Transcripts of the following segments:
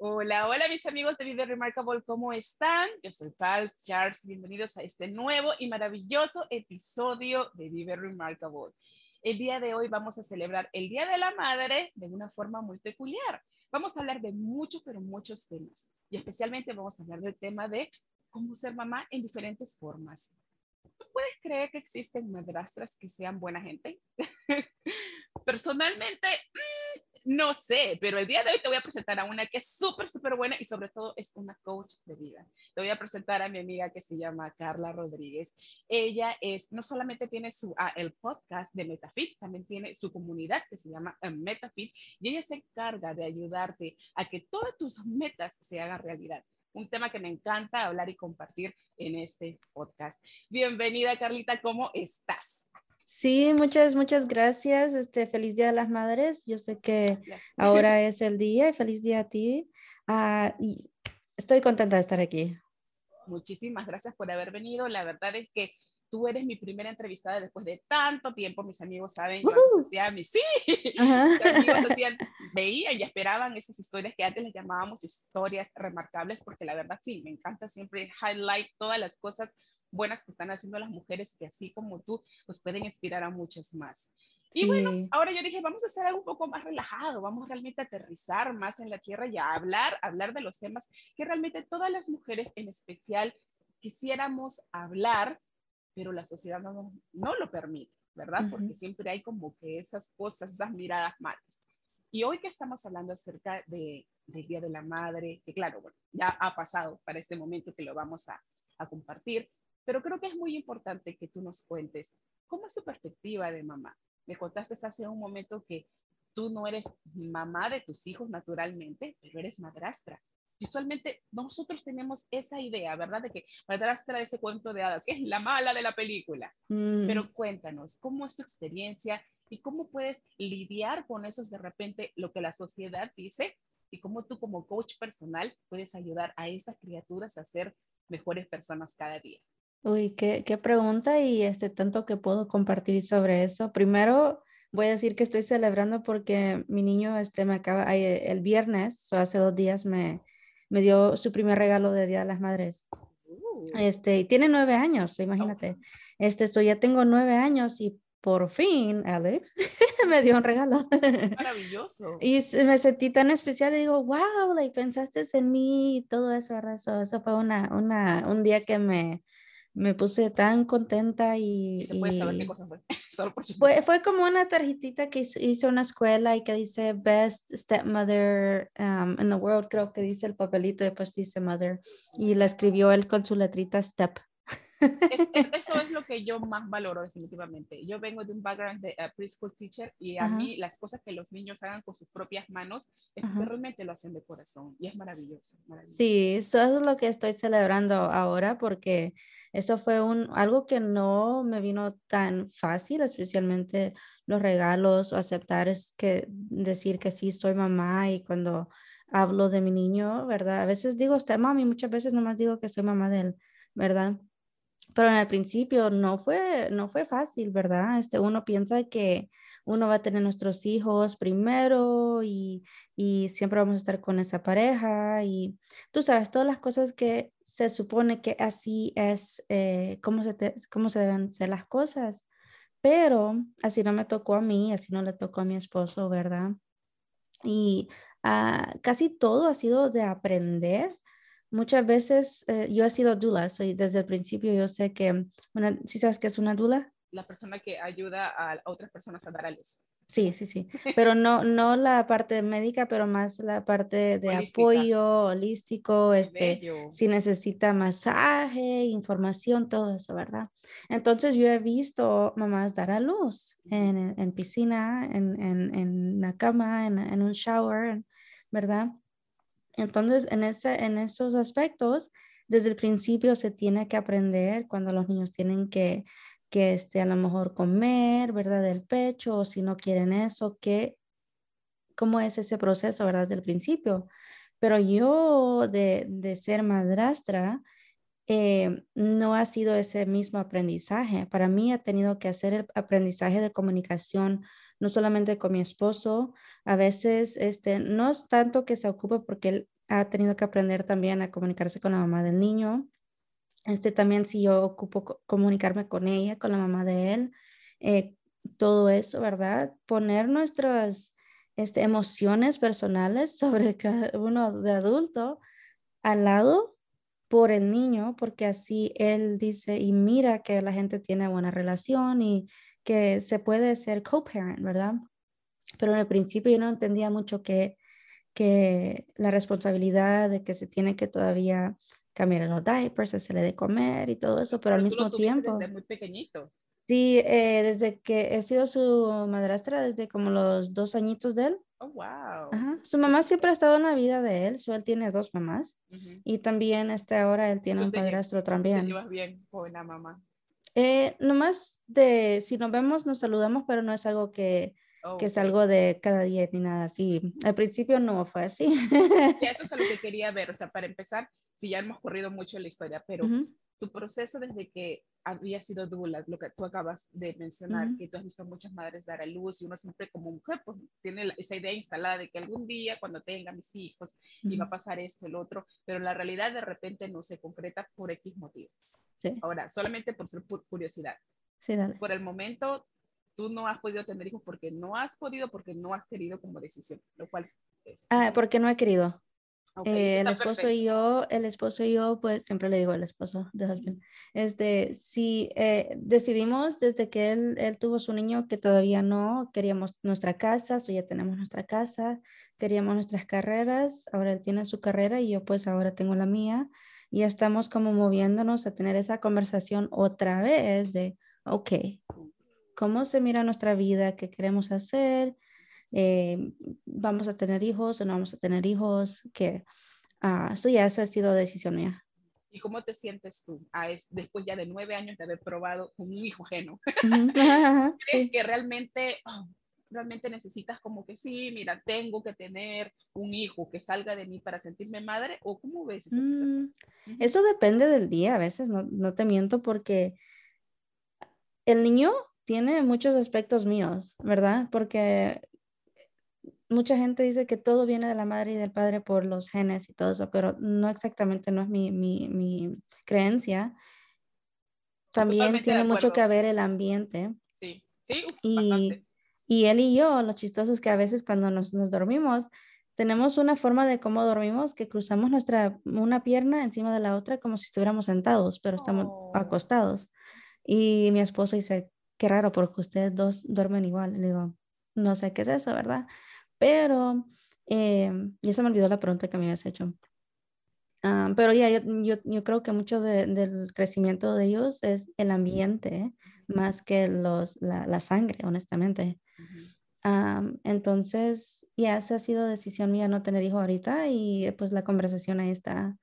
Hola, hola mis amigos de Vive Remarkable, ¿cómo están? Yo soy Pals Charles, bienvenidos a este nuevo y maravilloso episodio de Vive Remarkable. El día de hoy vamos a celebrar el Día de la Madre de una forma muy peculiar. Vamos a hablar de muchos, pero muchos temas. Y especialmente vamos a hablar del tema de cómo ser mamá en diferentes formas. ¿Tú puedes creer que existen madrastras que sean buena gente? Personalmente, no sé, pero el día de hoy te voy a presentar a una que es súper, súper buena y sobre todo es una coach de vida. Te voy a presentar a mi amiga que se llama Carla Rodríguez. Ella es, no solamente tiene su, ah, el podcast de Metafit, también tiene su comunidad que se llama eh, Metafit y ella se encarga de ayudarte a que todas tus metas se hagan realidad un tema que me encanta hablar y compartir en este podcast. Bienvenida, Carlita, ¿cómo estás? Sí, muchas, muchas gracias. Este, feliz Día de las Madres. Yo sé que ahora es el día y feliz día a ti. Ah, y estoy contenta de estar aquí. Muchísimas gracias por haber venido. La verdad es que tú eres mi primera entrevistada después de tanto tiempo. Mis amigos saben, yo hacía mi, sí, mis amigos hacían, veían y esperaban esas historias que antes les llamábamos historias remarcables, porque la verdad sí, me encanta siempre highlight todas las cosas buenas que están haciendo las mujeres que así como tú, pues pueden inspirar a muchas más. Y bueno, ahora yo dije, vamos a hacer algo un poco más relajado, vamos realmente a aterrizar más en la tierra y a hablar, hablar de los temas que realmente todas las mujeres en especial quisiéramos hablar, pero la sociedad no, no lo permite, ¿verdad? Porque siempre hay como que esas cosas, esas miradas malas. Y hoy que estamos hablando acerca de, del Día de la Madre, que claro, bueno, ya ha pasado para este momento que lo vamos a, a compartir, pero creo que es muy importante que tú nos cuentes cómo es tu perspectiva de mamá. Me contaste hace un momento que tú no eres mamá de tus hijos naturalmente, pero eres madrastra. Visualmente nosotros tenemos esa idea, ¿verdad? De que madrastra ese cuento de hadas, que es la mala de la película. Mm. Pero cuéntanos, ¿cómo es tu experiencia y cómo puedes lidiar con eso de repente lo que la sociedad dice y cómo tú como coach personal puedes ayudar a estas criaturas a ser mejores personas cada día? Uy, qué, qué pregunta y este tanto que puedo compartir sobre eso. Primero, voy a decir que estoy celebrando porque mi niño este me acaba el viernes, o hace dos días me, me dio su primer regalo de Día de las Madres. Uh. Este, tiene nueve años, imagínate. Este, esto ya tengo nueve años y por fin, Alex, me dio un regalo. Maravilloso. y me sentí tan especial y digo, wow, like, pensaste en mí y todo eso, ¿verdad? Eso, eso fue una, una, un día que me, me puse tan contenta y... se puede saber qué cosa fue. fue, fue como una tarjetita que hizo una escuela y que dice Best Stepmother um, in the World, creo que dice el papelito y después dice Mother. Y la escribió él con su letrita Step. eso es lo que yo más valoro definitivamente. Yo vengo de un background de uh, preschool teacher y a mí las cosas que los niños hagan con sus propias manos es que realmente lo hacen de corazón y es maravilloso, Sí, eso es lo que estoy celebrando ahora porque eso fue un, algo que no me vino tan fácil, especialmente los regalos o aceptar es que decir que sí soy mamá y cuando hablo de mi niño, ¿verdad? A veces digo, está mami, muchas veces nomás digo que soy mamá de él, ¿verdad? Pero en el principio no fue, no fue fácil, ¿verdad? Este, uno piensa que uno va a tener nuestros hijos primero y, y, siempre vamos a estar con esa pareja y tú sabes, todas las cosas que se supone que así es, eh, cómo, se cómo se deben ser las cosas. Pero así no me tocó a mí, así no le tocó a mi esposo, ¿verdad? Y ah, casi todo ha sido de aprender Muchas veces eh, yo he sido dula, soy desde el principio yo sé que, una, ¿sí sabes qué es una dula? La persona que ayuda a otras personas a dar a luz. Sí, sí, sí, pero no, no la parte médica, pero más la parte de apoyo holístico, este, si necesita masaje, información, todo eso, ¿verdad? Entonces yo he visto mamás dar a luz en, en piscina, en, en, en, la cama, en, en un shower, ¿verdad? Entonces, en, ese, en esos aspectos, desde el principio se tiene que aprender cuando los niños tienen que, que este, a lo mejor comer, ¿verdad? Del pecho, o si no quieren eso, que, cómo es ese proceso, ¿verdad? Desde el principio. Pero yo de, de ser madrastra, eh, no ha sido ese mismo aprendizaje. Para mí ha tenido que hacer el aprendizaje de comunicación, no solamente con mi esposo, a veces este, no es tanto que se ocupe porque él ha tenido que aprender también a comunicarse con la mamá del niño. Este también si yo ocupo comunicarme con ella, con la mamá de él, eh, todo eso, ¿verdad? Poner nuestras este, emociones personales sobre cada uno de adulto al lado por el niño, porque así él dice y mira que la gente tiene buena relación y que se puede ser co-parent, ¿verdad? Pero en el principio yo no entendía mucho que, que la responsabilidad de que se tiene que todavía cambiar los diapers, hacerle de comer y todo eso, pero, al mismo tiempo... Desde muy pequeñito. Sí, eh, desde que he sido su madrastra, desde como los dos añitos de él. Oh, wow. Su mamá siempre ha estado en la vida de él, so él tiene dos mamás. Y también este, ahora él tiene un padrastro también. ¿Te llevas bien con la mamá? Eh, nomás de, si nos vemos, nos saludamos, pero no es algo que, que es algo de cada día ni nada así. Al principio no fue así. eso es lo que quería ver. O sea, para empezar, si ya hemos corrido mucho la historia, pero tu proceso desde que había sido dula, lo que tú acabas de mencionar, que tú has visto muchas madres dar a luz y uno siempre como mujer pues tiene esa idea instalada de que algún día cuando tenga mis hijos iba a pasar esto, el otro, pero la realidad de repente no se concreta por X motivos. Ahora, solamente por ser curiosidad. Sí, Por el momento, tú no has podido tener hijos porque no has podido, porque no has querido como decisión, lo cual es... Ah, porque no he querido. Eh, el esposo y yo, el esposo y yo, pues siempre le digo al esposo de husband, este, si eh, decidimos desde que él, él, tuvo su niño que todavía no, queríamos nuestra casa, o ya tenemos nuestra casa, queríamos nuestras carreras, ahora él tiene su carrera y yo pues ahora tengo la mía, y estamos como moviéndonos a tener esa conversación otra vez de, ok, ¿cómo se mira nuestra vida? ¿Qué queremos hacer? Eh, vamos a tener hijos o no vamos a tener hijos, que uh, eso ya esa ha sido decisión mía. ¿Y cómo te sientes tú ah, es, después ya de nueve años de haber probado con un hijo ajeno? ¿Crees que realmente, oh, realmente necesitas como que sí, mira, tengo que tener un hijo que salga de mí para sentirme madre? ¿O cómo ves esa situación? Mm, eso depende del día, a veces no, no te miento porque el niño tiene muchos aspectos míos, ¿verdad? Porque mucha gente dice que todo viene de la madre y del padre por los genes y todo eso, pero no exactamente, no es mi, mi, mi creencia. También tiene mucho que ver el ambiente. Sí, sí, y, y, él y yo, lo chistoso es que a veces cuando nos, nos, dormimos, tenemos una forma de cómo dormimos que cruzamos nuestra, una pierna encima de la otra como si estuviéramos sentados, pero estamos oh. acostados. Y mi esposo dice, qué raro, porque ustedes dos duermen igual. Le digo, no sé qué es eso, ¿verdad? Pero eh, ya se me olvidó la pregunta que me habías hecho. Ah, pero ya, yo, yo, creo que mucho del crecimiento de ellos es el ambiente más que los, la, la sangre, honestamente. entonces, ya esa ha sido decisión mía no tener hijo ahorita y pues la conversación ahí está.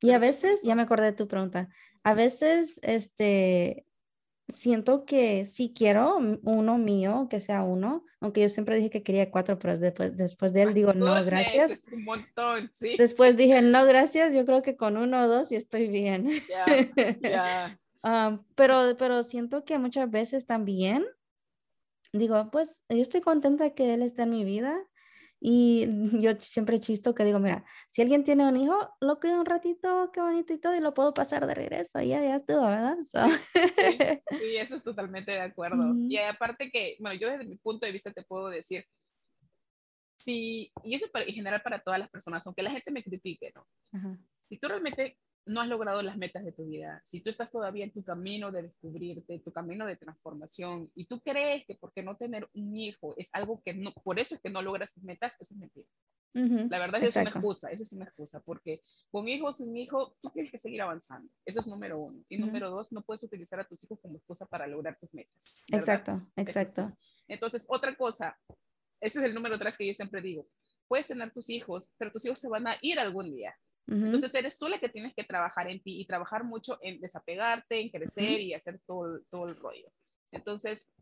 y a veces, ya me acordé de tu pregunta, a veces este, siento que sí quiero uno mío, que sea uno, aunque yo siempre dije que quería cuatro, pero después, después de él digo, no, gracias. un montón, sí. Después dije, no, gracias, yo creo que con uno o dos y estoy bien. Ah, pero, pero siento que muchas veces también digo, pues yo estoy contenta que él esté en mi vida y yo siempre chisto que digo, mira, si alguien tiene un hijo, lo cuido un ratito, qué bonito y todo, y lo puedo pasar de regreso, ya, ya estuvo, ¿verdad? Sí, eso es totalmente de acuerdo. Y aparte que, bueno, yo desde mi punto de vista te puedo decir, sí, y eso en general para todas las personas, aunque la gente me critique, ¿no? Si tú realmente no has logrado las metas de tu vida, si tú estás todavía en tu camino de descubrirte, tu camino de transformación, y tú crees que porque no tener un hijo es algo que no, por eso es que no logras tus metas, eso es mentira. La verdad es una excusa, eso es una excusa, porque con hijo o sin hijo, tú tienes que seguir avanzando. Eso es número uno. Y número dos, no puedes utilizar a tus hijos como excusa para lograr tus metas. Exacto, exacto. Entonces, otra cosa, ese es el número tres que yo siempre digo. puedes tener tus hijos, pero tus hijos se van a ir algún día. Entonces eres tú la que tienes que trabajar en ti y trabajar mucho en desapegarte, en crecer y hacer todo, todo el rollo. Entonces,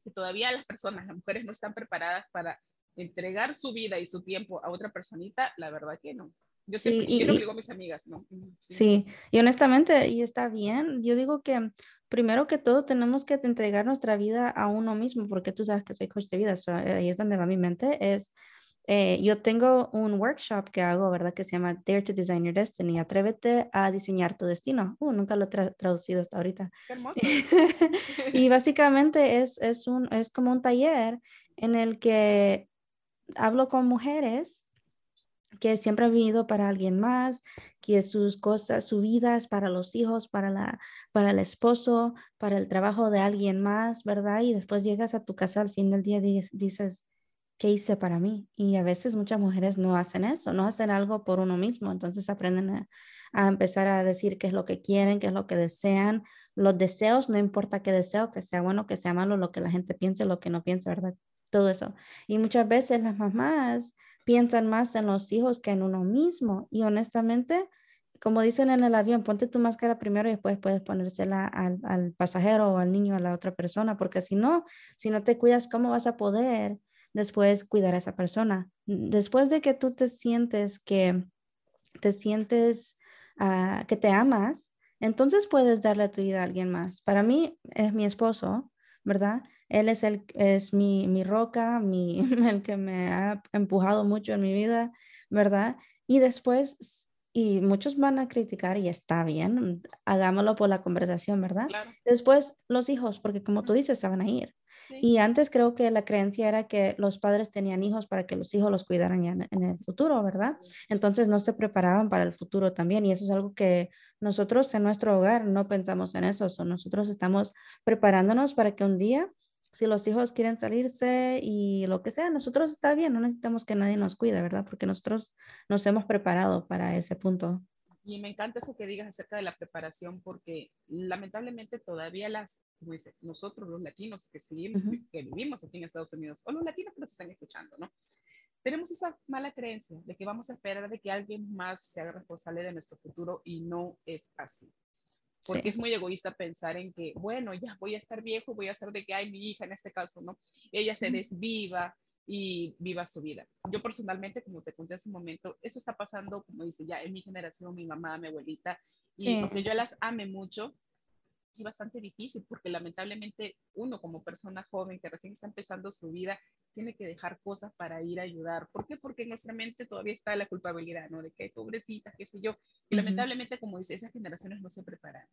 si todavía las personas, las mujeres no están preparadas para entregar su vida y su tiempo a otra personita, la verdad que no. Yo siempre sí, lo digo a mis amigas, ¿no? Sí. y honestamente, y está bien, yo digo que primero que todo tenemos que entregar nuestra vida a uno mismo, porque tú sabes que soy coach de vida, ahí es donde va mi mente, es, eh, yo tengo un workshop que hago, ¿verdad? Que se llama Dare to Design Your Destiny, atrévete a diseñar tu destino. Uh, nunca lo he traducido hasta ahorita. Qué hermoso. y básicamente es, es, un, es como un taller en el que hablo con mujeres que siempre han vivido para alguien más, que sus cosas, su vida es para los hijos, para, la, para el esposo, para el trabajo de alguien más, ¿verdad? Y después llegas a tu casa al fin del día y dices, ¿qué hice para mí? Y a veces muchas mujeres no hacen eso, no hacen algo por uno mismo, entonces aprenden a, empezar a decir qué es lo que quieren, qué es lo que desean. Los deseos, no importa qué deseo, que sea bueno, que sea malo, lo que la gente piense, lo que no piense, ¿verdad? todo eso. Y muchas veces las mamás piensan más en los hijos que en uno mismo. Y honestamente, como dicen en el avión, ponte tu máscara primero y después puedes ponérsela al, al pasajero o al niño, a la otra persona, porque si no, si no te cuidas, ¿cómo vas a poder después cuidar a esa persona? Después de que tú te sientes que te sientes uh, que te amas, entonces puedes darle tu vida a alguien más. Para mí es mi esposo, ¿verdad? Él es, el, es mi, mi roca, mi, el que me ha empujado mucho en mi vida, ¿verdad? Y después, y muchos van a criticar y está bien, hagámoslo por la conversación, ¿verdad? Después los hijos, porque como tú dices, se van a ir. Y antes creo que la creencia era que los padres tenían hijos para que los hijos los cuidaran ya en, el futuro, ¿verdad? Entonces no se preparaban para el futuro también. Y eso es algo que nosotros en nuestro hogar no pensamos en eso. nosotros estamos preparándonos para que un día si los hijos quieren salirse y lo que sea, nosotros está bien, no necesitamos que nadie nos cuide, ¿verdad? Porque nosotros nos hemos preparado para ese punto. Y me encanta eso que digas acerca de la preparación, porque lamentablemente todavía las, como dice, nosotros los latinos que seguimos, que vivimos aquí en Estados Unidos, o los latinos que nos están escuchando, ¿no? Tenemos esa mala creencia de que vamos a esperar de que alguien más se haga responsable de nuestro futuro y no es así porque es muy egoísta pensar en que, bueno, ya voy a estar viejo, voy a hacer de que hay mi hija en este caso, ¿no? Ella se desviva y viva su vida. Yo personalmente, como te conté hace un momento, eso está pasando, como dice, ya en mi generación, mi mamá, mi abuelita, y aunque yo las ame mucho, es bastante difícil porque lamentablemente uno como persona joven que recién está empezando su vida tiene que dejar cosas para ir a ayudar. ¿Por qué? Porque en nuestra mente todavía está la culpabilidad, ¿no? De que pobrecita, qué sé yo. Y lamentablemente, como dice, esas generaciones no se preparan.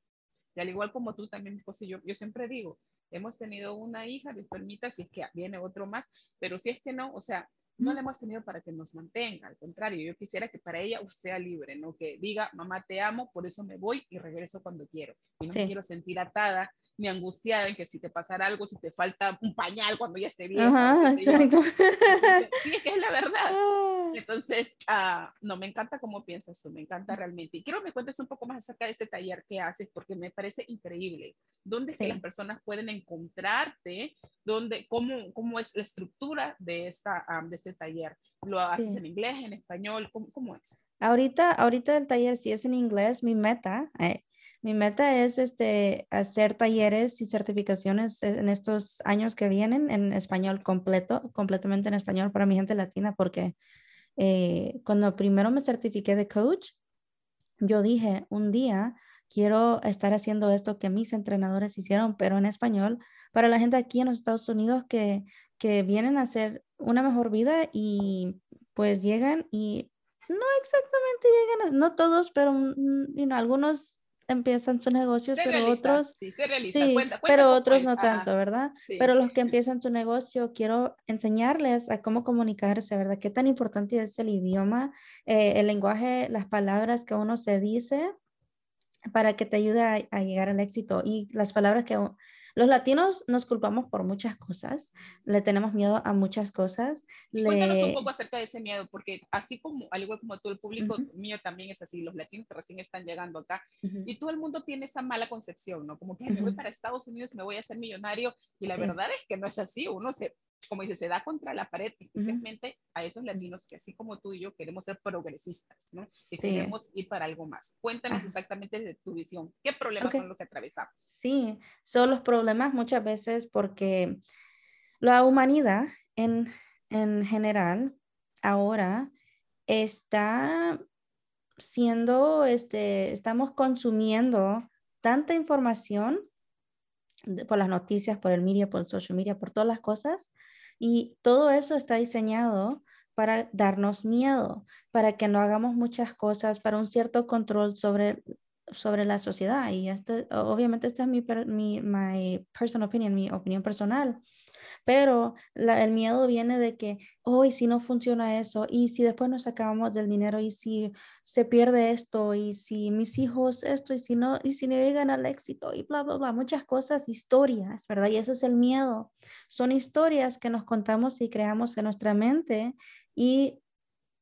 Y al igual como tú también, y yo, yo siempre digo, hemos tenido una hija, Dios permita, si es que viene otro más, pero si es que no, o sea, no la hemos tenido para que nos mantenga, al contrario, yo quisiera que para ella sea libre, ¿no? Que diga, mamá, te amo, por eso me voy y regreso cuando quiero. Y no me quiero sentir atada ni angustiada en que si te pasara algo, si te falta un pañal cuando ya esté bien. Ajá, exacto. Sí, es que es la verdad. Ah. Entonces, uh, no, me encanta cómo piensas tú, me encanta realmente. Y quiero que me cuentes un poco más acerca de este taller que haces, porque me parece increíble. ¿Dónde es que las personas pueden encontrarte? ¿Dónde, cómo, ¿Cómo es la estructura de, esta, de este taller? ¿Lo haces en inglés, en español? ¿Cómo, ¿Cómo, es? Ahorita, ahorita el taller sí es en inglés. Mi meta, eh, mi meta es este, hacer talleres y certificaciones en estos años que vienen en español completo, completamente en español para mi gente latina, porque eh, cuando primero me certifiqué de coach, yo dije, un día quiero estar haciendo esto que mis entrenadores hicieron, pero en español, para la gente aquí en los Estados Unidos que, que vienen a hacer una mejor vida y pues llegan y no exactamente llegan, no todos, pero mm, algunos empiezan sus negocios, pero otros sí, sí pero otros no tanto, ¿verdad? Pero los que empiezan su negocio, quiero enseñarles a cómo comunicarse, ¿verdad? Qué tan importante es el idioma, eh, el lenguaje, las palabras que uno se dice para que te ayude a, a llegar al éxito y las palabras que los latinos nos culpamos por muchas cosas, le tenemos miedo a muchas cosas. Cuéntanos un poco acerca de ese miedo, porque así como, al igual como todo el público mío también es así, los latinos que recién están llegando acá, y todo el mundo tiene esa mala concepción, ¿no? Como que me voy para Estados Unidos, me voy a hacer millonario, y la verdad es que no es así, uno se como dice, se da contra la pared, especialmente a esos latinos que así como tú y yo queremos ser progresistas, ¿no? Y queremos ir para algo más. Cuéntanos exactamente de tu visión. ¿Qué problemas son los que atravesamos? Sí, son los problemas muchas veces porque la humanidad en, en general ahora está siendo, este, estamos consumiendo tanta información por las noticias, por el media, por el social media, por todas las cosas. Y todo eso está diseñado para darnos miedo, para que no hagamos muchas cosas, para un cierto control sobre, sobre la sociedad. Y este, obviamente esta es mi, mi my personal opinion, mi opinión personal. Pero el miedo viene de que, hoy si no funciona eso, y si después nos acabamos del dinero, y si se pierde esto, y si mis hijos esto, y si no, y si no llegan al éxito, y bla, bla, bla, muchas cosas, historias, ¿verdad? Y eso es el miedo. Son historias que nos contamos y creamos en nuestra mente y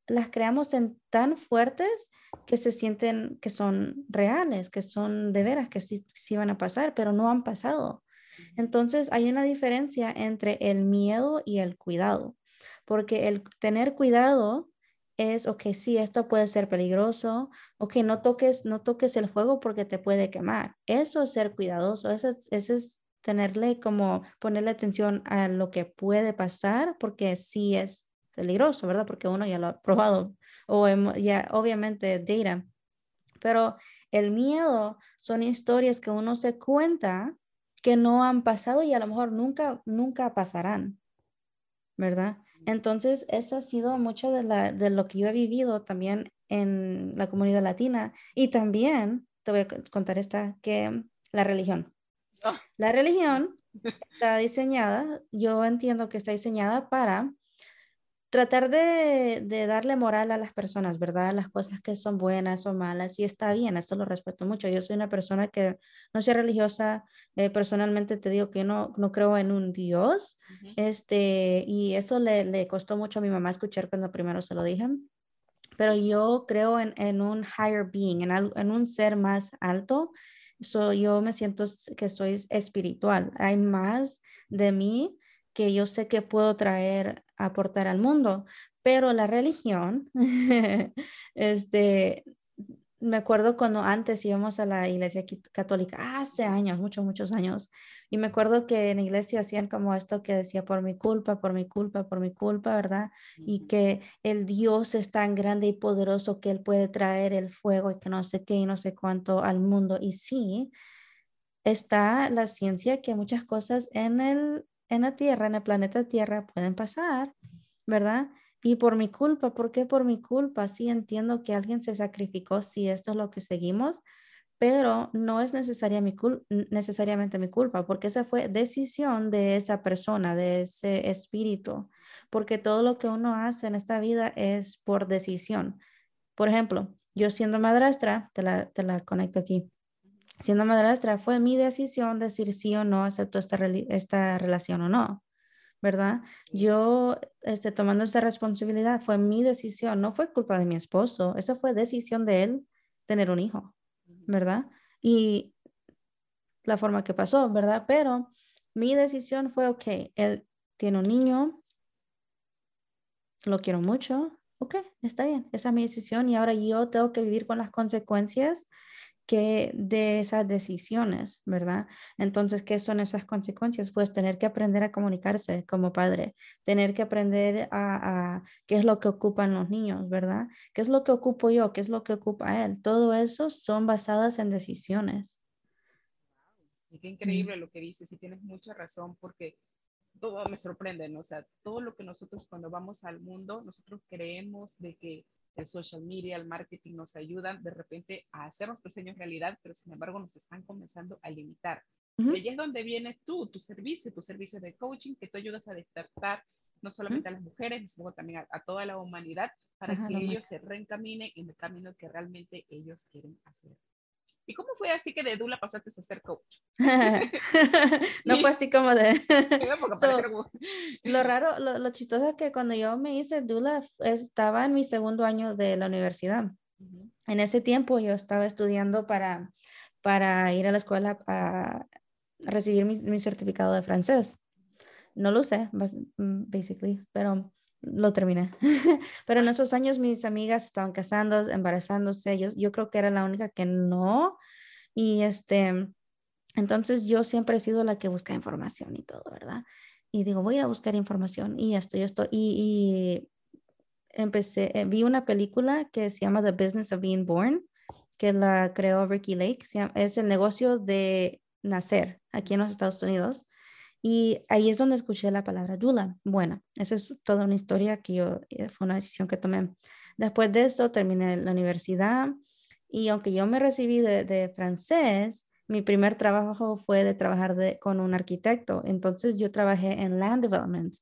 las creamos tan fuertes que se sienten que son reales, que son de veras, que sí, sí van a pasar, pero no han pasado. Entonces hay una diferencia entre el miedo y el cuidado, porque el tener cuidado es, ok, sí, esto puede ser peligroso, ok, no toques, no toques el fuego porque te puede quemar. Eso es ser cuidadoso, eso es, tenerle como ponerle atención a lo que puede pasar porque sí es peligroso, ¿verdad? Porque uno ya lo ha probado o ya obviamente data. Pero el miedo son historias que uno se cuenta que no han pasado y a lo mejor nunca, nunca pasarán, ¿verdad? Entonces, eso ha sido mucho de, la, de lo que yo he vivido también en la comunidad latina y también, te voy a contar esta, que la religión. Ah. La religión está diseñada, yo entiendo que está diseñada para tratar de, darle moral a las personas, ¿verdad? Las cosas que son buenas o malas, y está bien, eso lo respeto mucho. Yo soy una persona que no soy religiosa, eh, personalmente te digo que no, no creo en un Dios, este, y eso le, le, costó mucho a mi mamá escuchar cuando primero se lo dije. Pero yo creo en, en un higher being, en, en un ser más alto. So, yo me siento que soy espiritual. Hay más de mí que yo sé que puedo traer, aportar al mundo, pero la religión, este, me acuerdo cuando antes íbamos a la iglesia católica, hace años, muchos, muchos años, y me acuerdo que en la iglesia hacían como esto que decía, por mi culpa, por mi culpa, por mi culpa, ¿verdad? Y que el Dios es tan grande y poderoso que Él puede traer el fuego y que no sé qué y no sé cuánto al mundo. Y sí, está la ciencia que muchas cosas en el en la Tierra, en el planeta Tierra, pueden pasar, ¿verdad? Y por mi culpa, ¿por qué por mi culpa? Sí entiendo que alguien se sacrificó, sí, esto es lo que seguimos, pero no es necesaria mi necesariamente mi culpa, porque esa fue decisión de esa persona, de ese espíritu, porque todo lo que uno hace en esta vida es por decisión. Por ejemplo, yo siendo madrastra, te la, te la conecto aquí siendo madrastra, fue mi decisión decir sí o no acepto esta, esta relación o no, ¿verdad? Yo, este, tomando esa responsabilidad, fue mi decisión, no fue culpa de mi esposo, esa fue decisión de él tener un hijo, ¿verdad? Y la forma que pasó, ¿verdad? Pero mi decisión fue, ok, él tiene un niño, lo quiero mucho, ok, está bien, esa es mi decisión y ahora yo tengo que vivir con las consecuencias que de esas decisiones, ¿verdad? Entonces, ¿qué son esas consecuencias? Pues tener que aprender a comunicarse como padre, tener que aprender a, qué es lo que ocupan los niños, ¿verdad? ¿Qué es lo que ocupo yo? ¿Qué es lo que ocupa él? Todo eso son basadas en decisiones. qué increíble lo que dices y tienes mucha razón porque todo me sorprende, ¿no? O sea, todo lo que nosotros cuando vamos al mundo, nosotros creemos de que el social media, el marketing nos ayudan de repente a hacer nuestros sueños realidad, pero sin embargo nos están comenzando a limitar. Y ahí es donde vienes tú, tu servicio, tu servicio de coaching, que tú ayudas a despertar no solamente a las mujeres, sino también a, toda la humanidad para que ellos se reencaminen en el camino que realmente ellos quieren hacer. ¿Y cómo fue así que de Dula pasaste a ser coach? no fue así como de... lo raro, lo, chistoso es que cuando yo me hice Dula estaba en mi segundo año de la universidad. En ese tiempo yo estaba estudiando para, para ir a la escuela a recibir mi, mi certificado de francés. no lo sé, mm, basically, pero lo terminé. pero en esos años mis amigas estaban casando, embarazándose, yo, yo creo que era la única que no. Y este, entonces yo siempre he sido la que busca información y todo, ¿verdad? Y digo, voy a buscar información y esto y esto. Y, y empecé, eh, vi una película que se llama The Business of Being Born, que la creó Ricky Lake. Es el negocio de nacer aquí en los Estados Unidos. Y ahí es donde escuché la palabra dula. Bueno, esa es toda una historia que yo, eh, fue una decisión que tomé. Después de eso terminé la universidad y aunque yo me recibí de, de francés, mi primer trabajo fue de trabajar con un arquitecto. Entonces yo trabajé en land development,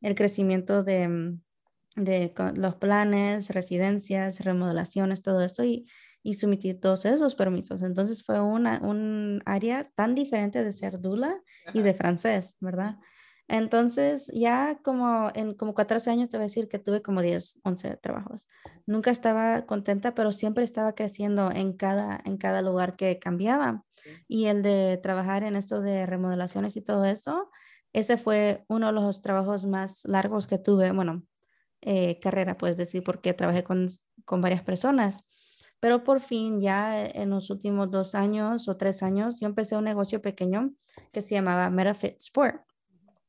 el crecimiento de, mm, de los planes, residencias, remodelaciones, todo eso y, y sometí todos esos permisos. Entonces fue una, un área tan diferente de ser dula y de francés, ¿verdad? Entonces, ya como en como 14 años te voy a decir que tuve como 10, 11 trabajos. Nunca estaba contenta, pero siempre estaba creciendo en cada, en cada lugar que cambiaba. Y el de trabajar en esto de remodelaciones y todo eso, ese fue uno de los trabajos más largos que tuve, bueno, eh, carrera, puedes decir, porque trabajé con, con varias personas. Pero por fin, ya en los últimos dos años o tres años, yo empecé un negocio pequeño que se llamaba MetaFit Sport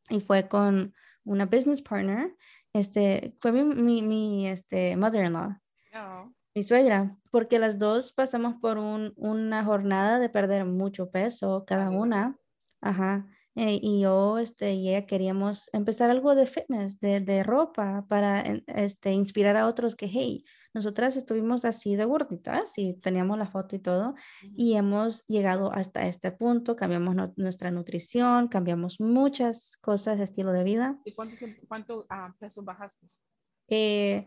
y fue con una business partner, este, fue mi, mi, mi este, mother-in-law, oh. mi suegra, porque las dos pasamos por un, una jornada de perder mucho peso cada una, ajá, eh, y yo este, y ella queríamos empezar algo de fitness, de, de ropa, para este, inspirar a otros que, hey, nosotras estuvimos así de gorditas y teníamos la foto y todo y hemos llegado hasta este punto, cambiamos nuestra nutrición, cambiamos muchas cosas, estilo de vida. ¿Y cuánto, cuánto ah, peso bajaste? Eh,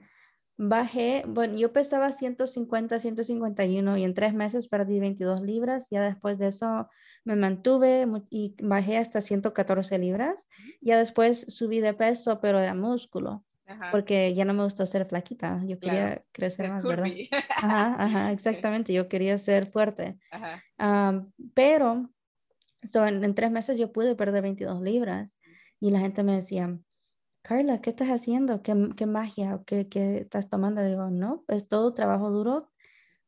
bajé, bueno, yo pesaba 150, 151 y en tres meses perdí 22 libras. Ya después de eso me mantuve y bajé hasta 114 libras. Ya después subí de peso, pero era músculo porque ya no me gustó ser flaquita, yo quería crecer más, ¿verdad? Ajá, ajá, exactamente, yo quería ser fuerte. pero en, tres meses yo pude perder 22 libras y la gente me decía, Carla, ¿qué estás haciendo? ¿Qué, qué magia? ¿Qué, ¿Qué, estás tomando? Digo, no, es todo trabajo duro,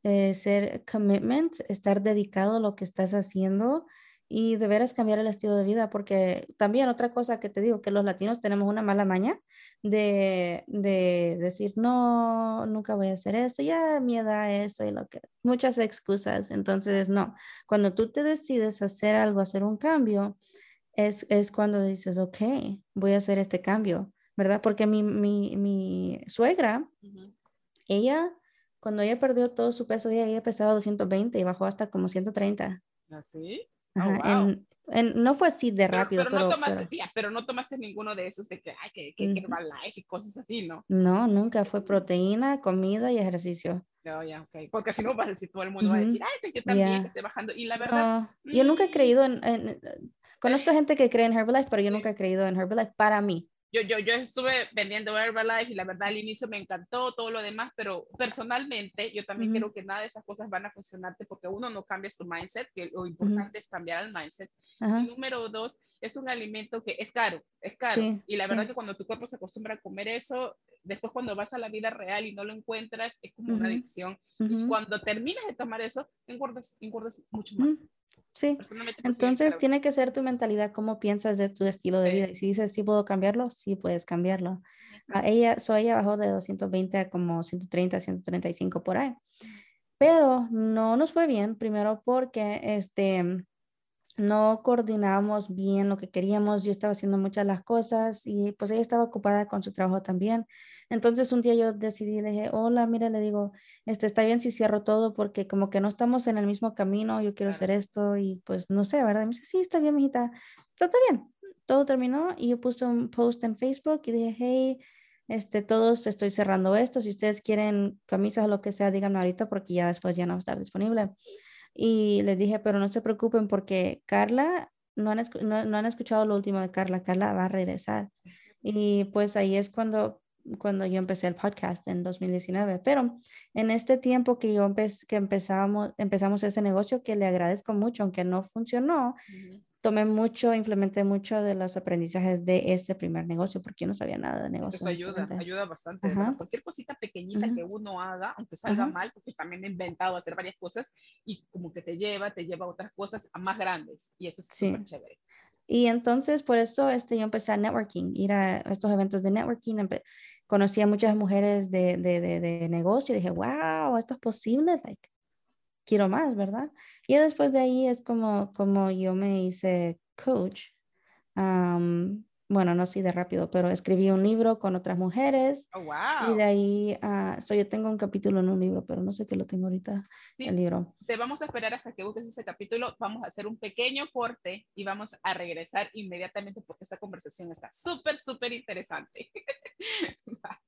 eh, ser commitment, estar dedicado a lo que estás haciendo y deberás cambiar el estilo de vida, porque también otra cosa que te digo, que los latinos tenemos una mala maña de, de decir, no, nunca voy a hacer eso, ya mi edad, eso y lo que, muchas excusas. Entonces, no, cuando tú te decides hacer algo, hacer un cambio, es, es cuando dices, ok, voy a hacer este cambio, ¿verdad? Porque mi, mi, mi suegra, ella, cuando ella perdió todo su peso, ella, ella pesaba 220 y bajó hasta como 130. ¿Así? Oh, no fue así de rápido. Pero, no tomaste, pero... no tomaste ninguno de esos de que, ay, que, que, y cosas así, ¿no? No, nunca. Fue proteína, comida y ejercicio. No, ya, ok. Porque si no vas a decir, todo el mundo va a decir, ay, yo también estoy bajando. Y la verdad. yo nunca he creído en, en conozco gente que cree en Herbalife, pero yo nunca he creído en Herbalife para mí. Yo, yo, yo estuve vendiendo Herbalife y la verdad al inicio me encantó todo lo demás, pero personalmente yo también creo que nada de esas cosas van a funcionarte porque uno no cambias tu mindset, que lo importante es cambiar el mindset. Y número dos, es un alimento que es caro, es caro. y la verdad que cuando tu cuerpo se acostumbra a comer eso, después cuando vas a la vida real y no lo encuentras, es como una adicción. Y cuando terminas de tomar eso, engordas, engordas mucho más. Sí, entonces tiene que ser tu mentalidad, cómo piensas de tu estilo de vida. Y si dices, sí puedo cambiarlo, sí puedes cambiarlo. A ella, so ella bajó de 220 a como 130, 135 por ahí. Pero no nos fue bien, primero porque este, no coordinábamos bien lo que queríamos, yo estaba haciendo muchas las cosas y pues ella estaba ocupada con su trabajo también. Entonces un día yo decidí, le dije, hola, mira, le digo, este, está bien si cierro todo porque como que no estamos en el mismo camino, yo quiero hacer esto y pues no sé, ¿verdad? Y me dice, sí, está bien, mijita, está, bien. Todo terminó y yo puse un post en Facebook y dije, hey, este, todos estoy cerrando esto, si ustedes quieren camisas o lo que sea, díganme ahorita porque ya después ya no va a estar disponible. Y les dije, pero no se preocupen porque Carla, no han, no, han escuchado lo último de Carla, Carla va a regresar. Y pues ahí es cuando cuando yo empecé el podcast en 2019. Pero en este tiempo que yo que empezamos, empezamos ese negocio, que le agradezco mucho, aunque no funcionó, tomé mucho, implementé mucho de los aprendizajes de ese primer negocio, porque yo no sabía nada de negocio. Eso ayuda, ayuda bastante. Cualquier cosita pequeñita que uno haga, aunque salga mal, porque también he inventado hacer varias cosas y como que te lleva, te lleva a otras cosas a más grandes y eso es súper chévere. Y entonces por eso este, yo empecé a networking, ir a estos eventos de networking, conocí a muchas mujeres de, de, de, de negocio y dije, wow, esto es posible, like, quiero más, ¿verdad? Y después de ahí es como, como yo me hice coach. bueno, no así de rápido, pero escribí un libro con otras mujeres. Oh, wow. Y de ahí, uh, yo tengo un capítulo en un libro, pero no sé qué lo tengo ahorita, el libro. Te vamos a esperar hasta que busques ese capítulo. Vamos a hacer un pequeño corte y vamos a regresar inmediatamente porque esta conversación está súper, súper interesante.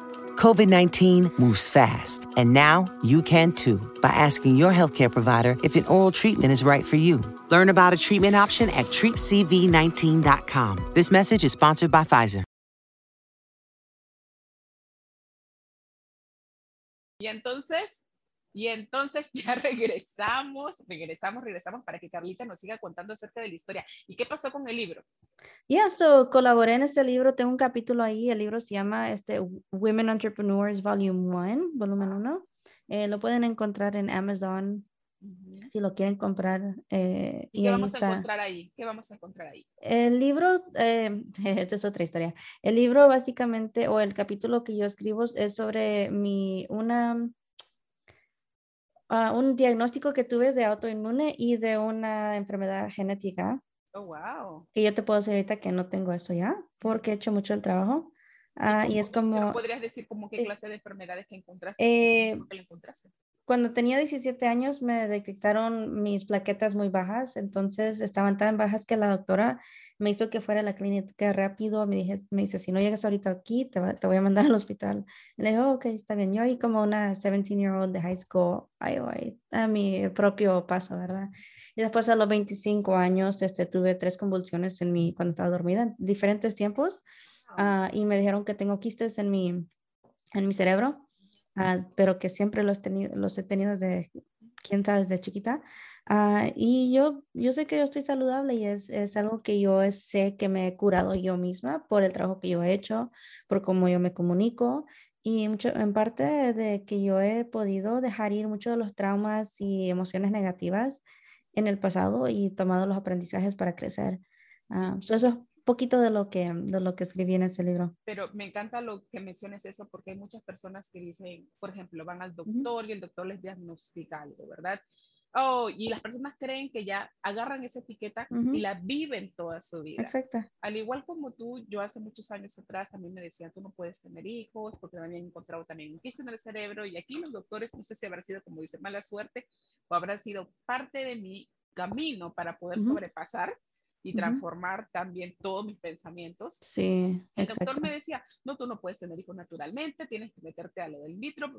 COVID 19 moves fast, and now you can too by asking your healthcare provider if an oral treatment is right for you. Learn about a treatment option at treatcv19.com. This message is sponsored by Pfizer. Y entonces, y entonces ya regresamos, regresamos, regresamos para que Carlita nos siga contando acerca de la historia. ¿Y qué pasó con el libro? Ya, yeah, so, colaboré en este libro, tengo un capítulo ahí, el libro se llama este, Women Entrepreneurs Volume 1, volumen 1. Eh, lo pueden encontrar en Amazon, si lo quieren comprar. Eh, ¿Y, qué vamos a encontrar ahí? ¿Qué vamos a encontrar ahí? El libro, eh, esta es otra historia. El libro básicamente, o el capítulo que yo escribo es sobre mi, una, uh, un diagnóstico que tuve de autoinmune y de una enfermedad genética. Oh, wow. Y yo te puedo decir ahorita que no tengo eso ya, porque he hecho mucho el trabajo. Uh, y, es como... ¿Podrías decir como qué clase de enfermedades que encontraste? Eh, ¿Qué encontraste? cuando tenía 17 años me detectaron mis plaquetas muy bajas, entonces estaban tan bajas que la doctora me hizo que fuera a la clínica rápido, me, dije, me dice, si no llegas ahorita aquí, te, te voy a mandar al hospital. le dije, oh, ok, está bien. Yo ahí como una 17-year-old de high school, ahí voy, a mi propio paso, ¿verdad? Y después a los 25 años este, tuve tres convulsiones en mi, cuando estaba dormida, en diferentes tiempos, uh, y me dijeron que tengo quistes en mi, en mi cerebro Ah, pero que siempre los, tenido, los he tenido desde, quién sabe, desde chiquita. Uh, y yo, yo sé que yo estoy saludable y es, es, algo que yo sé que me he curado yo misma por el trabajo que yo he hecho, por cómo yo me comunico y mucho, en parte de que yo he podido dejar ir muchos de los traumas y emociones negativas en el pasado y tomado los aprendizajes para crecer. Uh, eso poquito de lo que de lo que escribí en ese libro. Pero me encanta lo que menciones eso porque hay muchas personas que dicen, por ejemplo, van al doctor y el doctor les diagnostica algo, ¿verdad? Oh, y las personas creen que ya agarran esa etiqueta y la viven toda su vida. Exacto. Al igual como tú, yo hace muchos años atrás también me decían, tú no puedes tener hijos porque me habían encontrado también un quiste en el cerebro y aquí los doctores, no sé si habrá sido, como dice, mala suerte o habrá sido parte de mi camino para poder sobrepasar y transformar también todos mis pensamientos. Sí. El doctor me decía, no, tú no puedes tener hijos naturalmente, tienes que meterte a lo del vitro,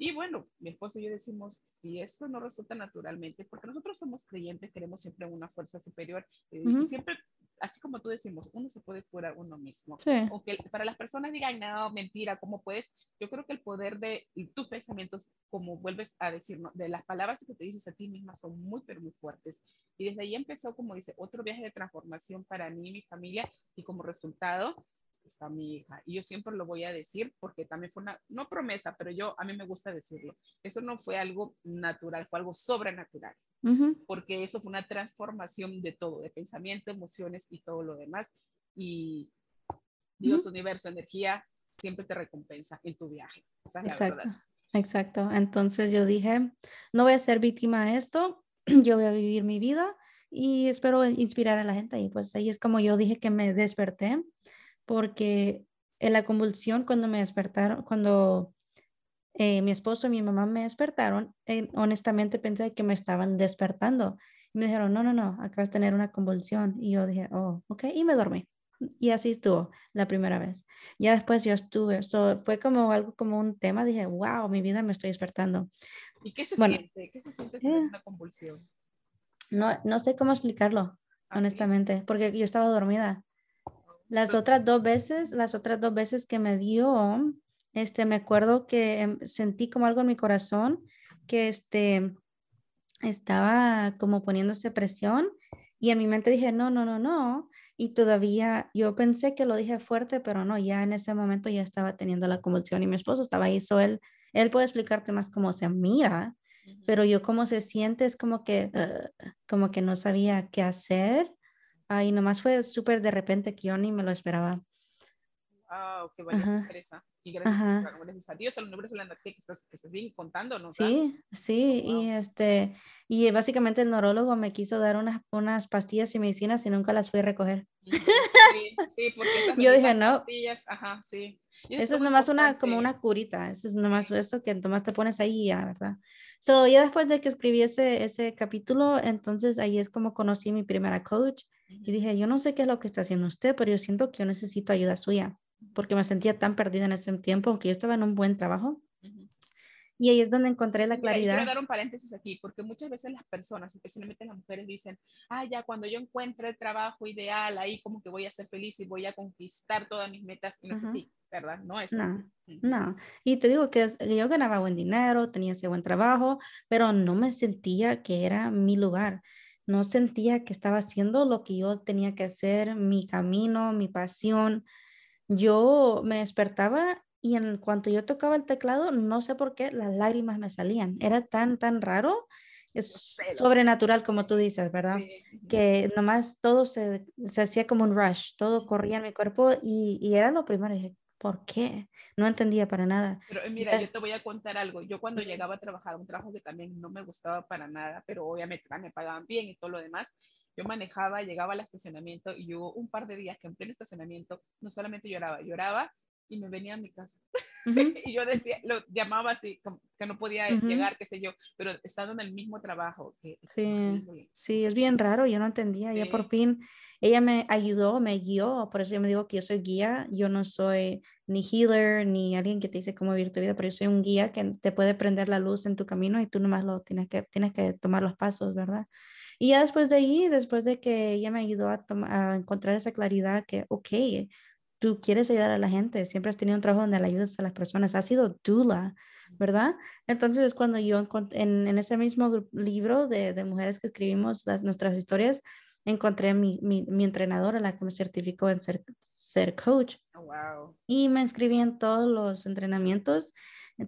y bueno, mi esposo y yo decimos, si esto no resulta naturalmente, porque nosotros somos creyentes, queremos siempre una fuerza superior, eh, y siempre así como tú decimos, uno se puede curar uno mismo. Sí. Aunque para las personas digan, no, mentira, ¿cómo puedes? Yo creo que el poder de tus pensamientos, como vuelves a decir, de las palabras que te dices a ti misma son muy, pero muy fuertes. Y desde ahí empezó, como dice, otro viaje de transformación para mí y mi familia, y como resultado está mi hija. Y yo siempre lo voy a decir porque también fue una, no promesa, pero yo, a mí me gusta decirlo. Eso no fue algo natural, fue algo sobrenatural porque eso fue una transformación de todo, de pensamiento, emociones y todo lo demás. Y Dios, universo, energía, siempre te recompensa en tu viaje. Exacto. Exacto. Entonces yo dije, no voy a ser víctima de esto, yo voy a vivir mi vida y espero inspirar a la gente. Y pues ahí es como yo dije que me desperté, porque en la convulsión, cuando me despertaron, cuando eh, mi esposo y mi mamá me despertaron, eh, honestamente pensé que me estaban despertando. Y me dijeron, no, no, no, acabas de tener una convulsión. Y yo dije, oh, ok, y me dormí. Y así estuvo la primera vez. Ya después yo estuve, fue como algo como un tema, dije, wow, mi vida me estoy despertando. ¿Y qué se siente? ¿Qué se siente tener eh. una convulsión? No, no sé cómo explicarlo, ¿Ah, honestamente, porque yo estaba dormida. Las otras dos veces, las otras dos veces que me dio, este, me acuerdo que em, sentí como algo en mi corazón, que este, estaba como poniéndose presión y en mi mente dije, no, no, no, no. Y todavía yo pensé que lo dije fuerte, pero no, ya en ese momento ya estaba teniendo la convulsión y mi esposo estaba ahí, so él, él puede explicarte más cómo se mira, pero yo cómo se siente es como que, como que no sabía qué hacer. Ahí nomás fue súper de repente que yo ni me lo esperaba. Ah, qué buena sorpresa. Y gracias, a Dios, al universo que estás, que estás bien contando, ¿no? Sí, sí, oh, y este, y básicamente el neurólogo me quiso dar unas, unas pastillas y medicinas y nunca las fui a recoger. Sí, sí porque esas Yo dije, no. Pastillas, ajá, sí. eso es nomás una, como una curita, eso es nomás eso que nomás te pones ahí ya, ¿verdad? So, ya después de que escribí ese, ese capítulo, entonces ahí es como conocí a mi primera coach y dije, yo no sé qué es lo que está haciendo usted, pero yo siento que yo necesito ayuda suya porque me sentía tan perdida en ese tiempo, aunque yo estaba en un buen trabajo. Y ahí es donde encontré la claridad. quiero dar un paréntesis aquí, porque muchas veces las personas, especialmente las mujeres, dicen, ah, ya cuando yo encuentre el trabajo ideal, ahí como que voy a ser feliz y voy a conquistar todas mis metas. Y no es así, ¿verdad? No es no, así. No, y te digo que yo ganaba buen dinero, tenía ese buen trabajo, pero no me sentía que era mi lugar. No sentía que estaba haciendo lo que yo tenía que hacer, mi camino, mi pasión yo me despertaba y en cuanto yo tocaba el teclado, no sé por qué las lágrimas me salían. Era tan, tan raro. Es sobrenatural, como tú dices, ¿verdad? Que nomás todo se, se, hacía como un rush, todo corría en mi cuerpo y, y era lo primero. dije, ¿por qué? No entendía para nada. Pero eh, mira, yo te voy a contar algo. Yo cuando llegaba a trabajar, un trabajo que también no me gustaba para nada, pero obviamente me pagaban bien y todo lo demás, yo manejaba, llegaba al estacionamiento y hubo un par de días que en pleno estacionamiento no solamente lloraba, lloraba y me venía a mi casa. y yo decía, lo llamaba así, que no podía llegar, qué sé yo, pero estando en el mismo trabajo. Que sí, sí, es bien raro, yo no entendía, ya por fin ella me ayudó, me guió, por eso yo me digo que yo soy guía, yo no soy ni healer, ni alguien que te dice cómo vivir tu vida, pero yo soy un guía que te puede prender la luz en tu camino y tú nomás lo tienes que, tienes que tomar los pasos, ¿verdad? Y ya después de ahí, después de que ella me ayudó a, a encontrar esa claridad que, ok, tú quieres ayudar a la gente, siempre has tenido un trabajo donde le ayudas a las personas, has sido dula, ¿verdad? Entonces es cuando yo en, en ese mismo libro de, de, mujeres que escribimos las, nuestras historias, encontré mi, mi, mi entrenadora, la que me certificó en ser, ser coach. Oh, wow. Y me inscribí en todos los entrenamientos,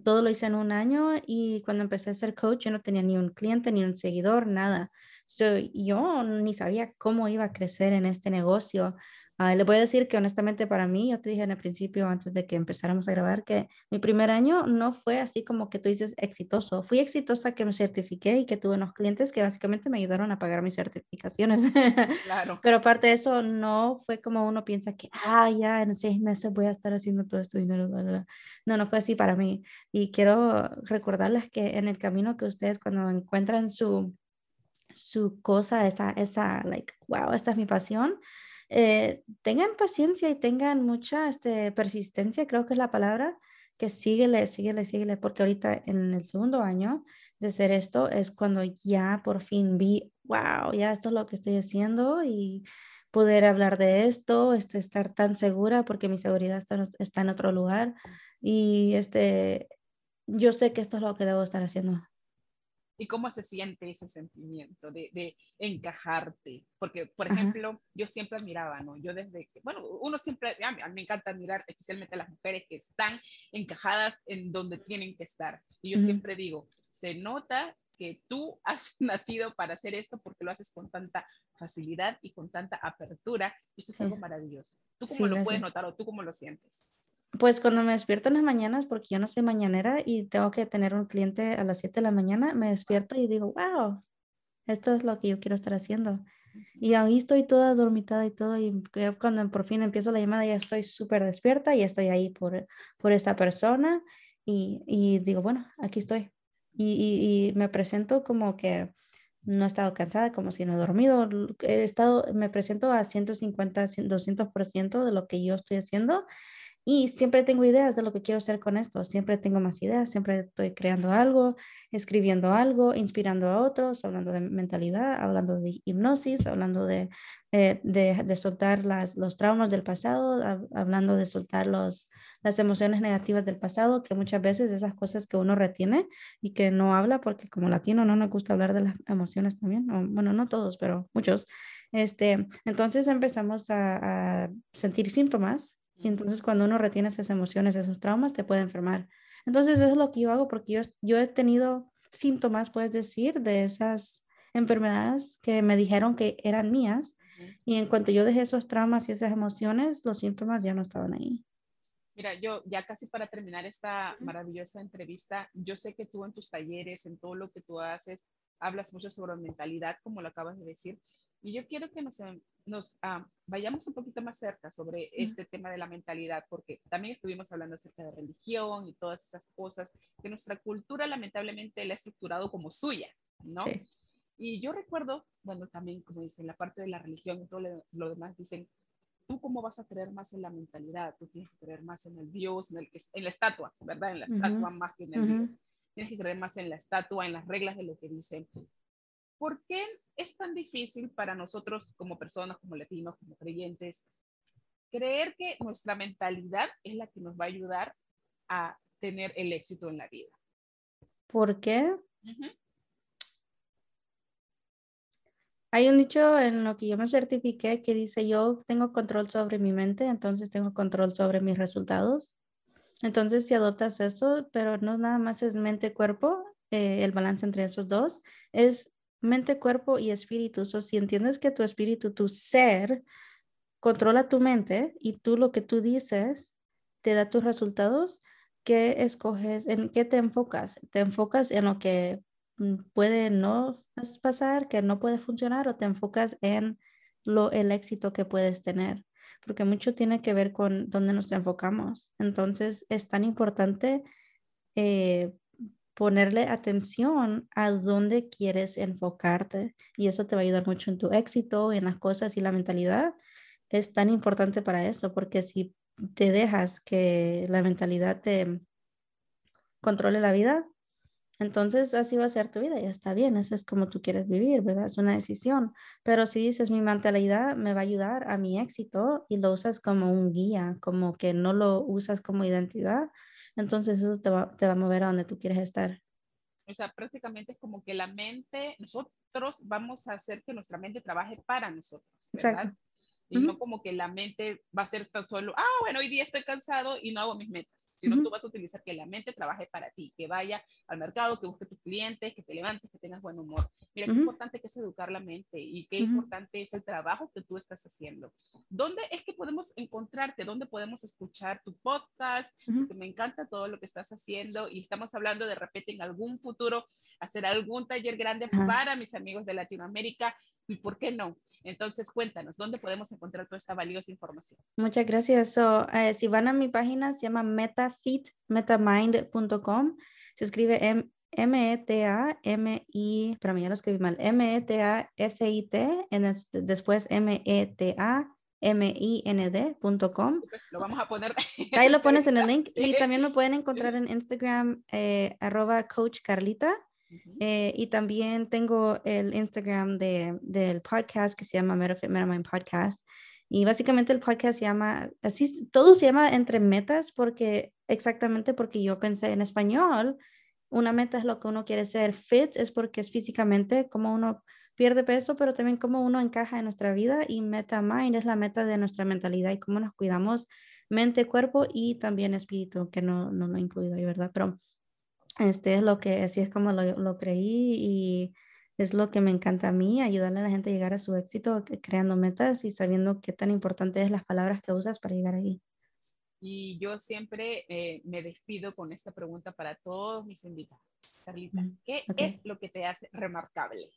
todo lo hice en un año y cuando empecé a ser coach yo no tenía ni un cliente, ni un seguidor, nada. So, yo ni sabía cómo iba a crecer en este negocio. Uh, le voy a decir que honestamente para mí, yo te dije en el principio, antes de que empezáramos a grabar, que mi primer año no fue así como que tú dices exitoso. Fui exitosa que me certifiqué y que tuve unos clientes que básicamente me ayudaron a pagar mis certificaciones. Claro. Pero aparte de eso, no fue como uno piensa que, ah, ya en seis meses voy a estar haciendo todo este dinero. No, no fue así para mí. Y quiero recordarles que en el camino que ustedes cuando encuentran su su cosa, esa, esa, like, wow, esta es mi pasión, eh, tengan paciencia y tengan mucha este, persistencia, creo que es la palabra, que síguele, síguele, síguele, porque ahorita en el segundo año de hacer esto es cuando ya por fin vi, wow, ya esto es lo que estoy haciendo y poder hablar de esto, este, estar tan segura porque mi seguridad está, está en otro lugar y este, yo sé que esto es lo que debo estar haciendo y cómo se siente ese sentimiento de, de encajarte. Porque, por ejemplo, yo siempre admiraba, ¿no? Yo desde que, bueno, uno siempre, a mí, me encanta admirar especialmente a las mujeres que están encajadas en donde tienen que estar. Y yo siempre digo, se nota que tú has nacido para hacer esto porque lo haces con tanta facilidad y con tanta apertura. Y eso es algo maravilloso. ¿Tú cómo lo puedes notar o tú cómo lo sientes? Pues cuando me despierto en las mañanas, porque yo no soy mañanera y tengo que tener un cliente a las 7 de la mañana, me despierto y digo, wow, esto es lo que yo quiero estar haciendo. Y ahí estoy toda dormitada y todo, y cuando por fin empiezo la llamada ya estoy súper despierta y estoy ahí por, por esta persona y, y digo, bueno, aquí estoy. Y, y, y, me presento como que no he estado cansada, como si no he dormido. He estado, me presento a 150, 200% de lo que yo estoy haciendo y siempre tengo ideas de lo que quiero hacer con esto. Siempre tengo más ideas, siempre estoy creando algo, escribiendo algo, inspirando a otros, hablando de mentalidad, hablando de hipnosis, hablando de, eh, de, soltar las, los traumas del pasado, hablando de soltar los, las emociones negativas del pasado, que muchas veces esas cosas que uno retiene y que no habla, porque como latino no nos gusta hablar de las emociones también, bueno, no todos, pero muchos. Este, entonces empezamos a, a sentir síntomas y entonces cuando uno retiene esas emociones, esos traumas, te puede enfermar. Entonces eso es lo que yo hago porque yo, yo he tenido síntomas, puedes decir, de esas enfermedades que me dijeron que eran mías. Y en cuanto yo dejé esos traumas y esas emociones, los síntomas ya no estaban ahí. Mira, yo ya casi para terminar esta maravillosa entrevista, yo sé que tú en tus talleres, en todo lo que tú haces, hablas mucho sobre mentalidad, como lo acabas de decir, y yo quiero que nos, em, nos ah, vayamos un poquito más cerca sobre este tema de la mentalidad, porque también estuvimos hablando acerca de religión y todas esas cosas que nuestra cultura lamentablemente la ha estructurado como suya, ¿no? Y yo recuerdo, bueno, también como dicen, la parte de la religión y todo lo, demás, dicen, ¿tú cómo vas a creer más en la mentalidad? Tú tienes que creer más en el Dios, en, el, en la estatua, ¿verdad? En la estatua más que en el Dios. Tienes que creer más en la estatua, en las reglas de lo que dicen. ¿Por qué es tan difícil para nosotros como personas, como latinos, como creyentes, creer que nuestra mentalidad es la que nos va a ayudar a tener el éxito en la vida? ¿Por qué? Hay un dicho en lo que yo me certifiqué que dice yo tengo control sobre mi mente, entonces tengo control sobre mis resultados. Entonces, si adoptas eso, pero no nada más es mente-cuerpo, eh, el balance entre esos dos, es mente, cuerpo y espíritu. So, si entiendes que tu espíritu, tu ser, controla tu mente y tú lo que tú dices te da tus resultados, ¿qué escoges? ¿En qué te enfocas? ¿Te enfocas en lo que mm, puede no pasar, que no puede funcionar o te enfocas en lo, el éxito que puedes tener? Porque mucho tiene que ver con dónde nos enfocamos. Entonces es tan importante eh, ponerle atención a dónde quieres enfocarte y eso te va a ayudar mucho en tu éxito, en las cosas y la mentalidad. Es tan importante para eso porque si te dejas que la mentalidad te controle la vida, entonces así va a ser tu vida, ya está bien, eso es como tú quieres vivir, ¿verdad? Es una decisión. Pero si dices mi mentalidad me va a ayudar a mi éxito y lo usas como un guía, como que no lo usas como identidad, entonces eso te va, te va a mover a donde tú quieres estar. O sea, prácticamente es como que la mente, nosotros vamos a hacer que nuestra mente trabaje para nosotros, ¿verdad? Exacto y no como que la mente va a ser tan solo, ah, bueno, hoy día estoy cansado y no hago mis metas, sino tú vas a utilizar que la mente trabaje para ti, que vaya al mercado, que busque tus clientes, que te levantes, que tengas buen humor. Mira, qué importante que es educar la mente y qué importante es el trabajo que tú estás haciendo. ¿Dónde es que podemos encontrarte? ¿Dónde podemos escuchar tu podcast? Porque me encanta todo lo que estás haciendo y estamos hablando de repente en algún futuro hacer algún taller grande para mis amigos de Latinoamérica y por qué no. Entonces, cuéntanos, ¿dónde podemos encontrar toda esta valiosa información? Muchas gracias. Eh, si van a mi página, se llama metafit, metamind.com. Se escribe M-E-T-A-M-I, para mí ya lo escribí mal, M-E-T-A-F-I-T, después M-E-T-A. M-I-N-D.com. Pues lo vamos a poner. Ahí lo pones en el link. Y también me pueden encontrar en Instagram, eh, arroba Coach Carlita. Eh, y también tengo el Instagram de, del podcast que se llama MetaFit MetaMind Podcast. Y básicamente el podcast se llama, así, todo se llama entre metas porque exactamente porque yo pensé en español, una meta es lo que uno quiere ser, fit es porque es físicamente como uno pierde peso, pero también como uno encaja en nuestra vida y meta mind es la meta de nuestra mentalidad y cómo nos cuidamos mente, cuerpo y también espíritu, que no, no lo he incluido ahí, ¿verdad? Pero este es lo que, así es como lo, lo, creí y es lo que me encanta a mí, ayudarle a la gente a llegar a su éxito creando metas y sabiendo qué tan importante es las palabras que usas para llegar ahí. Y yo siempre eh, me despido con esta pregunta para todos mis invitados. Carlita, ¿qué es lo que te hace remarcable?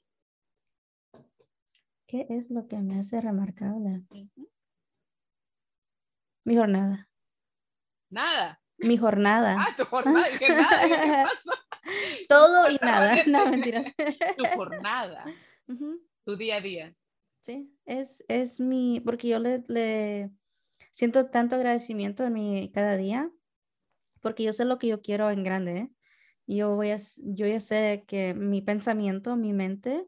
¿Qué es lo que me hace remarcable? Mi jornada. Nada mi jornada. Ah, tu jornada, ¿qué, nada? Todo y nada. No, mentiras. Tu jornada. Tu día a día. Sí, es, es mi, porque yo le, le siento tanto agradecimiento en mi cada día, porque yo sé lo que yo quiero en grande. ¿eh? Yo, voy a, yo ya sé que mi pensamiento, mi mente,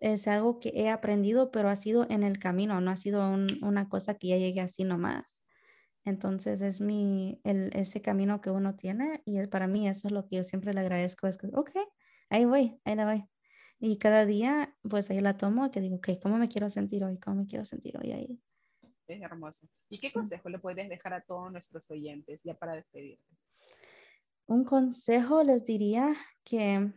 es algo que he aprendido, pero ha sido en el camino, no ha sido una cosa que ya llegue así nomás. Entonces es mi, el, ese camino que uno tiene y es, para mí eso es lo que yo siempre le agradezco, es que, ok, ahí voy, ahí la voy. Y cada día, pues ahí la tomo, que digo, ok, ¿cómo me quiero sentir hoy? ¿Cómo me quiero sentir hoy ahí? Es hermoso. ¿Y qué consejo le puedes dejar a todos nuestros oyentes ya para despedirte? Un consejo les diría que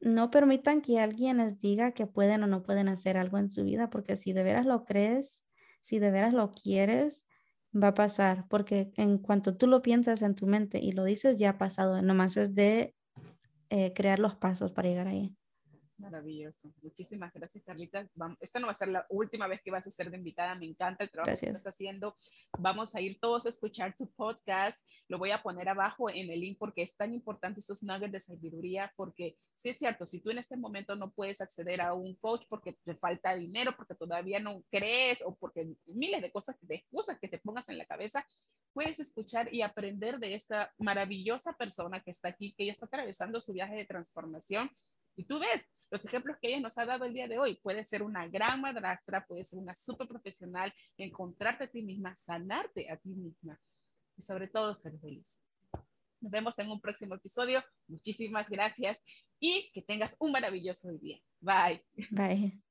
no permitan que alguien les diga que pueden o no pueden hacer algo en su vida, porque si de veras lo crees, si de veras lo quieres, va a pasar, porque en cuanto tú lo piensas en tu mente y lo dices, ya ha pasado, nomás es de eh, crear los pasos para llegar ahí. Maravilloso. Muchísimas gracias, Carlita. esta no va a ser la última vez que vas a ser de invitada. Me encanta el trabajo que estás haciendo. Vamos a ir todos a escuchar tu podcast. Lo voy a poner abajo en el link porque es tan importante estos nuggets de sabiduría. Porque sí es cierto, si tú en este momento no puedes acceder a un coach porque te falta dinero, porque todavía no crees o porque miles de cosas, de excusas que te pongas en la cabeza, puedes escuchar y aprender de esta maravillosa persona que está aquí, que ya está atravesando su viaje de transformación y tú ves los ejemplos que ella nos ha dado el día de hoy. Puede ser una gran madrastra, puede ser una súper profesional, encontrarte a ti misma, sanarte a ti misma y sobre todo ser feliz. Nos vemos en un próximo episodio. Muchísimas gracias y que tengas un maravilloso día. Bye. Bye.